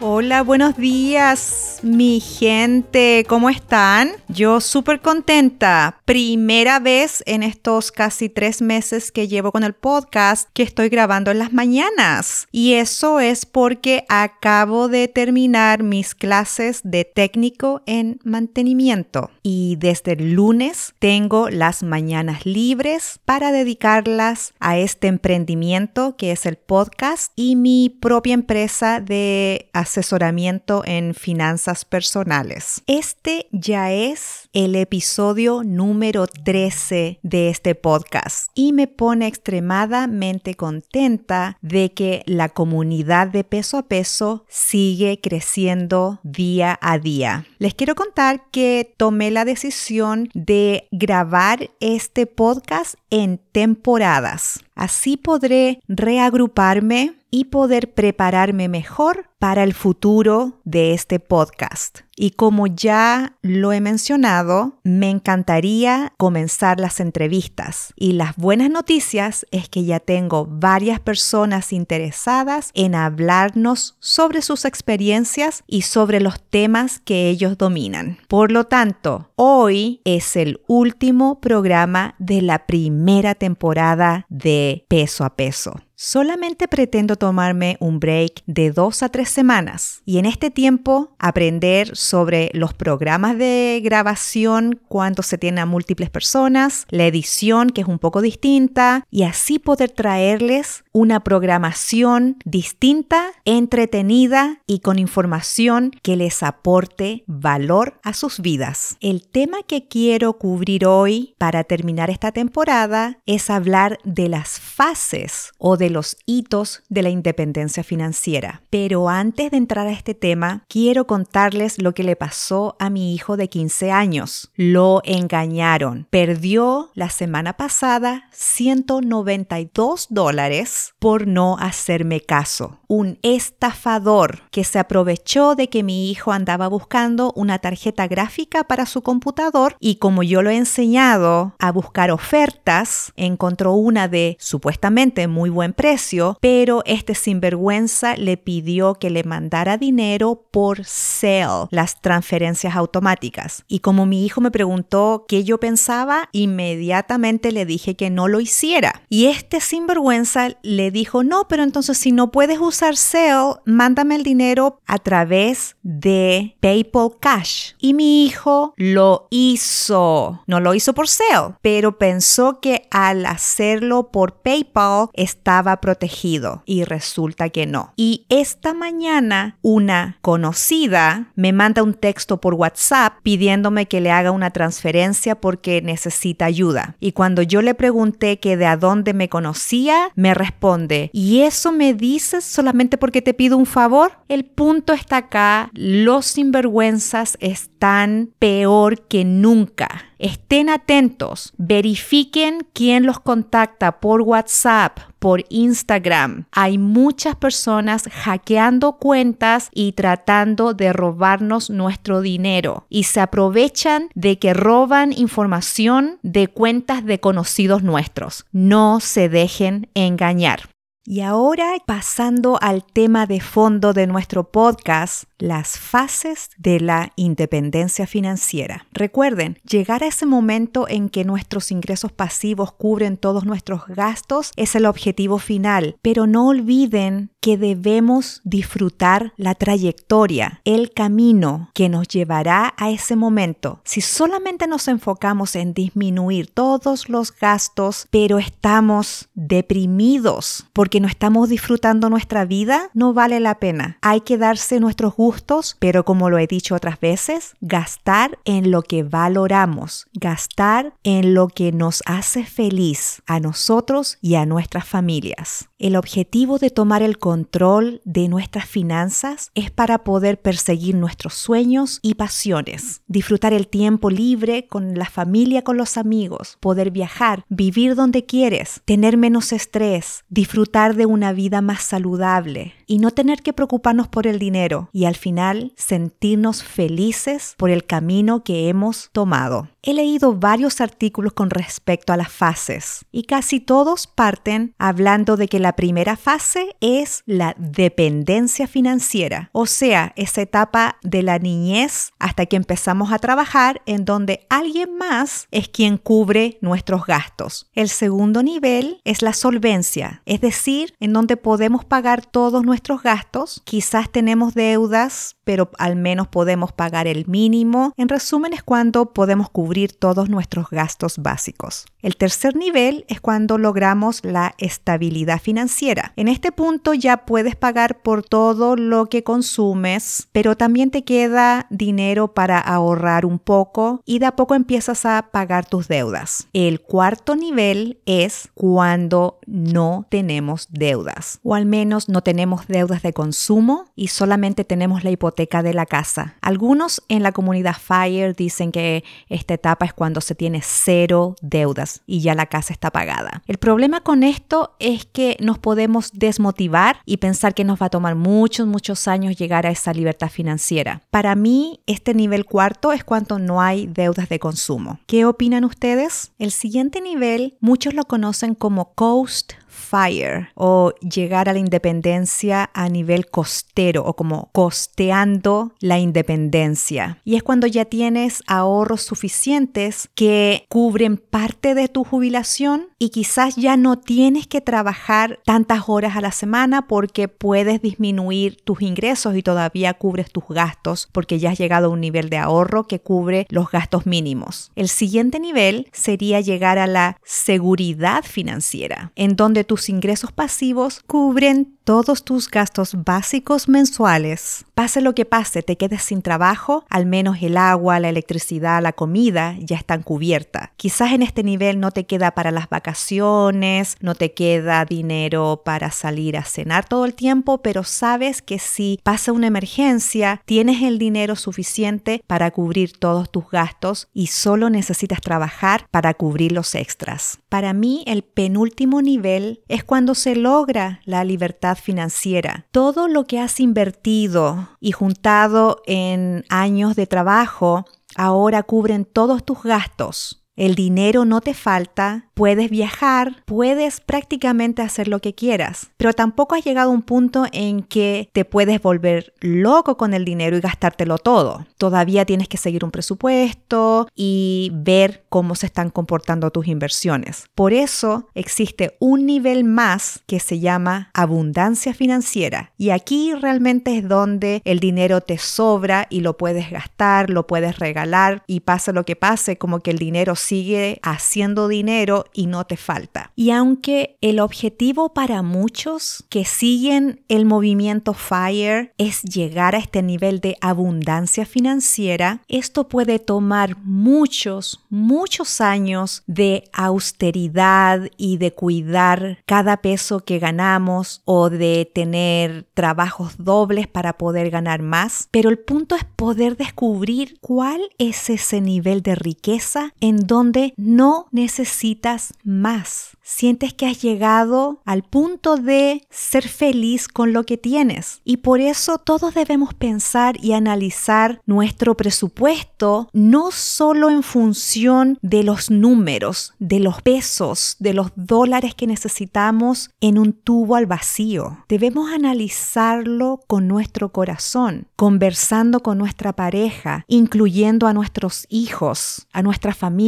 Hola, buenos días, mi gente, ¿cómo están? Yo súper contenta. Primera vez en estos casi tres meses que llevo con el podcast que estoy grabando en las mañanas. Y eso es porque acabo de terminar mis clases de técnico en mantenimiento. Y desde el lunes tengo las mañanas libres para dedicarlas a este emprendimiento que es el podcast y mi propia empresa de asesoramiento en finanzas personales. Este ya es el episodio número 13 de este podcast y me pone extremadamente contenta de que la comunidad de peso a peso sigue creciendo día a día. Les quiero contar que tomé la decisión de grabar este podcast en temporadas. Así podré reagruparme y poder prepararme mejor para el futuro de este podcast. Y como ya lo he mencionado, me encantaría comenzar las entrevistas. Y las buenas noticias es que ya tengo varias personas interesadas en hablarnos sobre sus experiencias y sobre los temas que ellos dominan. Por lo tanto, hoy es el último programa de la primera temporada de Peso a Peso. Solamente pretendo tomarme un break de dos a tres semanas y en este tiempo aprender sobre los programas de grabación cuando se tiene a múltiples personas, la edición que es un poco distinta y así poder traerles una programación distinta, entretenida y con información que les aporte valor a sus vidas. El tema que quiero cubrir hoy para terminar esta temporada es hablar de las fases o de los hitos de la independencia financiera. Pero antes de entrar a este tema, quiero contarles lo que le pasó a mi hijo de 15 años. Lo engañaron. Perdió la semana pasada 192 dólares por no hacerme caso. Un estafador que se aprovechó de que mi hijo andaba buscando una tarjeta gráfica para su computador y como yo lo he enseñado a buscar ofertas, encontró una de supuestamente muy buen precio, pero este sinvergüenza le pidió que le mandara dinero por sale, las transferencias automáticas. Y como mi hijo me preguntó qué yo pensaba, inmediatamente le dije que no lo hiciera. Y este sinvergüenza le dijo, no, pero entonces si no puedes usar sale, mándame el dinero a través de PayPal Cash. Y mi hijo lo hizo. No lo hizo por sale, pero pensó que al hacerlo por PayPal estaba protegido y resulta que no. Y esta mañana una conocida me manda un texto por WhatsApp pidiéndome que le haga una transferencia porque necesita ayuda. Y cuando yo le pregunté que de a dónde me conocía, me responde, ¿y eso me dices solamente porque te pido un favor? El punto está acá, los sinvergüenzas están peor que nunca. Estén atentos, verifiquen quién los contacta por WhatsApp, por Instagram. Hay muchas personas hackeando cuentas y tratando de robarnos nuestro dinero y se aprovechan de que roban información de cuentas de conocidos nuestros. No se dejen engañar. Y ahora pasando al tema de fondo de nuestro podcast, las fases de la independencia financiera. Recuerden, llegar a ese momento en que nuestros ingresos pasivos cubren todos nuestros gastos es el objetivo final, pero no olviden que debemos disfrutar la trayectoria, el camino que nos llevará a ese momento. Si solamente nos enfocamos en disminuir todos los gastos, pero estamos deprimidos porque porque no estamos disfrutando nuestra vida, no vale la pena. Hay que darse nuestros gustos, pero como lo he dicho otras veces, gastar en lo que valoramos, gastar en lo que nos hace feliz a nosotros y a nuestras familias. El objetivo de tomar el control de nuestras finanzas es para poder perseguir nuestros sueños y pasiones, disfrutar el tiempo libre con la familia, con los amigos, poder viajar, vivir donde quieres, tener menos estrés, disfrutar de una vida más saludable y no tener que preocuparnos por el dinero y al final sentirnos felices por el camino que hemos tomado. He leído varios artículos con respecto a las fases y casi todos parten hablando de que la primera fase es la dependencia financiera, o sea, esa etapa de la niñez hasta que empezamos a trabajar en donde alguien más es quien cubre nuestros gastos. El segundo nivel es la solvencia, es decir, en donde podemos pagar todos nuestros gastos, quizás tenemos deudas, pero al menos podemos pagar el mínimo. En resumen, es cuando podemos cubrir todos nuestros gastos básicos. El tercer nivel es cuando logramos la estabilidad financiera. En este punto ya puedes pagar por todo lo que consumes, pero también te queda dinero para ahorrar un poco y de a poco empiezas a pagar tus deudas. El cuarto nivel es cuando no tenemos deudas, o al menos no tenemos deudas de consumo y solamente tenemos la hipoteca de la casa. Algunos en la comunidad FIRE dicen que esta etapa es cuando se tiene cero deudas y ya la casa está pagada. El problema con esto es que nos podemos desmotivar y pensar que nos va a tomar muchos, muchos años llegar a esa libertad financiera. Para mí, este nivel cuarto es cuando no hay deudas de consumo. ¿Qué opinan ustedes? El siguiente nivel, muchos lo conocen como Coast Fire o llegar a la independencia a nivel costero o como costeando la independencia. Y es cuando ya tienes ahorros suficientes que cubren parte de tu jubilación y quizás ya no tienes que trabajar tantas horas a la semana porque puedes disminuir tus ingresos y todavía cubres tus gastos porque ya has llegado a un nivel de ahorro que cubre los gastos mínimos. El siguiente nivel sería llegar a la seguridad financiera, en donde tus ingresos pasivos cubren todos tus gastos básicos mensuales. Pase lo que pase, te quedes sin trabajo, al menos el agua, la electricidad, la comida ya están cubiertas. Quizás en este nivel no te queda para las vacaciones, no te queda dinero para salir a cenar todo el tiempo, pero sabes que si pasa una emergencia, tienes el dinero suficiente para cubrir todos tus gastos y solo necesitas trabajar para cubrir los extras. Para mí, el penúltimo nivel es cuando se logra la libertad financiera. Todo lo que has invertido y juntado en años de trabajo ahora cubren todos tus gastos. El dinero no te falta, puedes viajar, puedes prácticamente hacer lo que quieras, pero tampoco has llegado a un punto en que te puedes volver loco con el dinero y gastártelo todo. Todavía tienes que seguir un presupuesto y ver cómo se están comportando tus inversiones. Por eso existe un nivel más que se llama abundancia financiera y aquí realmente es donde el dinero te sobra y lo puedes gastar, lo puedes regalar y pase lo que pase, como que el dinero sigue haciendo dinero y no te falta. Y aunque el objetivo para muchos que siguen el movimiento FIRE es llegar a este nivel de abundancia financiera, esto puede tomar muchos, muchos años de austeridad y de cuidar cada peso que ganamos o de tener trabajos dobles para poder ganar más. Pero el punto es poder descubrir cuál es ese nivel de riqueza en donde donde no necesitas más. Sientes que has llegado al punto de ser feliz con lo que tienes. Y por eso todos debemos pensar y analizar nuestro presupuesto no solo en función de los números, de los pesos, de los dólares que necesitamos en un tubo al vacío. Debemos analizarlo con nuestro corazón, conversando con nuestra pareja, incluyendo a nuestros hijos, a nuestra familia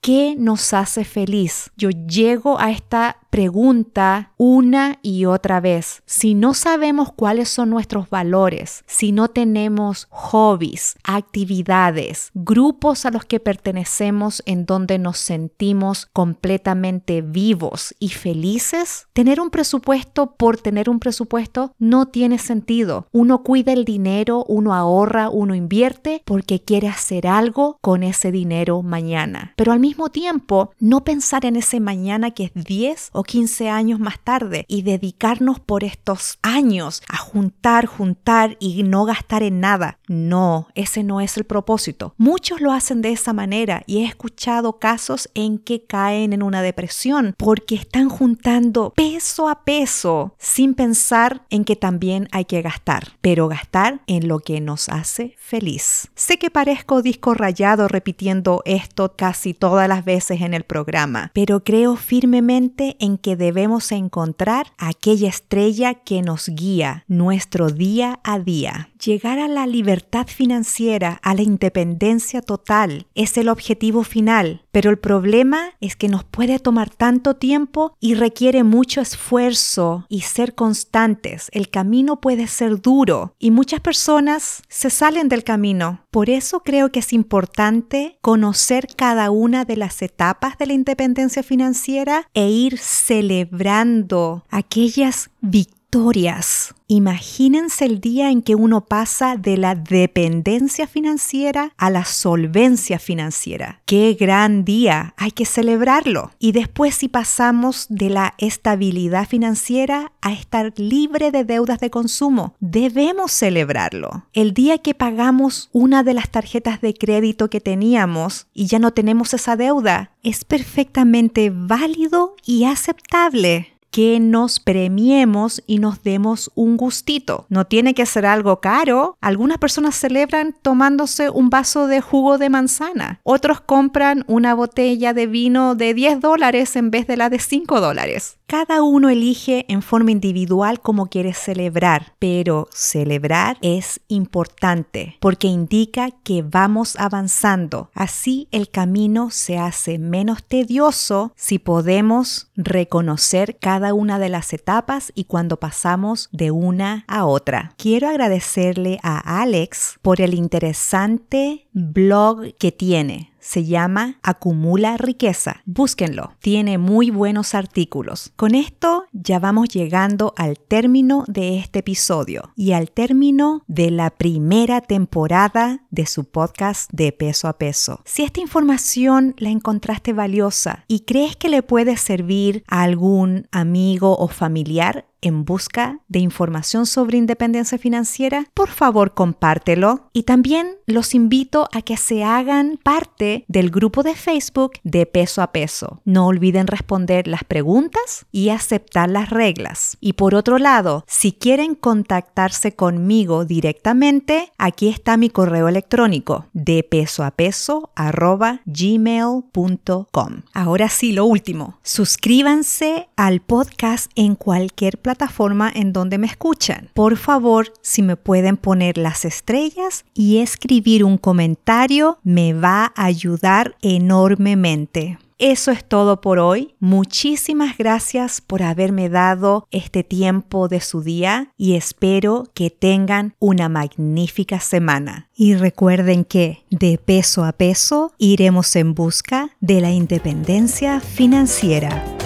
¿Qué nos hace feliz? Yo llego a esta pregunta una y otra vez. Si no sabemos cuáles son nuestros valores, si no tenemos hobbies, actividades, grupos a los que pertenecemos en donde nos sentimos completamente vivos y felices, tener un presupuesto por tener un presupuesto no tiene sentido. Uno cuida el dinero, uno ahorra, uno invierte porque quiere hacer algo con ese dinero mañana. Pero al mismo tiempo, no pensar en ese mañana que es 10 o 15 años más tarde y dedicarnos por estos años a juntar, juntar y no gastar en nada. No, ese no es el propósito. Muchos lo hacen de esa manera y he escuchado casos en que caen en una depresión porque están juntando peso a peso sin pensar en que también hay que gastar, pero gastar en lo que nos hace feliz. Sé que parezco disco rayado repitiendo esto casi todas las veces en el programa, pero creo firmemente en que debemos encontrar aquella estrella que nos guía nuestro día a día. Llegar a la libertad financiera, a la independencia total, es el objetivo final, pero el problema es que nos puede tomar tanto tiempo y requiere mucho esfuerzo y ser constantes. El camino puede ser duro y muchas personas se salen del camino. Por eso creo que es importante conocer cada una de las etapas de la independencia financiera e ir celebrando aquellas victorias historias. Imagínense el día en que uno pasa de la dependencia financiera a la solvencia financiera. ¡Qué gran día! Hay que celebrarlo. Y después si pasamos de la estabilidad financiera a estar libre de deudas de consumo, debemos celebrarlo. El día que pagamos una de las tarjetas de crédito que teníamos y ya no tenemos esa deuda, es perfectamente válido y aceptable que nos premiemos y nos demos un gustito. No tiene que ser algo caro. Algunas personas celebran tomándose un vaso de jugo de manzana. Otros compran una botella de vino de 10 dólares en vez de la de 5 dólares. Cada uno elige en forma individual cómo quiere celebrar, pero celebrar es importante porque indica que vamos avanzando. Así el camino se hace menos tedioso si podemos reconocer cada una de las etapas y cuando pasamos de una a otra. Quiero agradecerle a Alex por el interesante blog que tiene se llama Acumula riqueza. Búsquenlo, tiene muy buenos artículos. Con esto ya vamos llegando al término de este episodio y al término de la primera temporada de su podcast de peso a peso. Si esta información la encontraste valiosa y crees que le puede servir a algún amigo o familiar, en busca de información sobre independencia financiera, por favor compártelo. Y también los invito a que se hagan parte del grupo de Facebook de peso a peso. No olviden responder las preguntas y aceptar las reglas. Y por otro lado, si quieren contactarse conmigo directamente, aquí está mi correo electrónico de peso a peso gmail.com. Ahora sí, lo último, suscríbanse al podcast en cualquier plataforma en donde me escuchan. Por favor, si me pueden poner las estrellas y escribir un comentario, me va a ayudar enormemente. Eso es todo por hoy. Muchísimas gracias por haberme dado este tiempo de su día y espero que tengan una magnífica semana. Y recuerden que de peso a peso iremos en busca de la independencia financiera.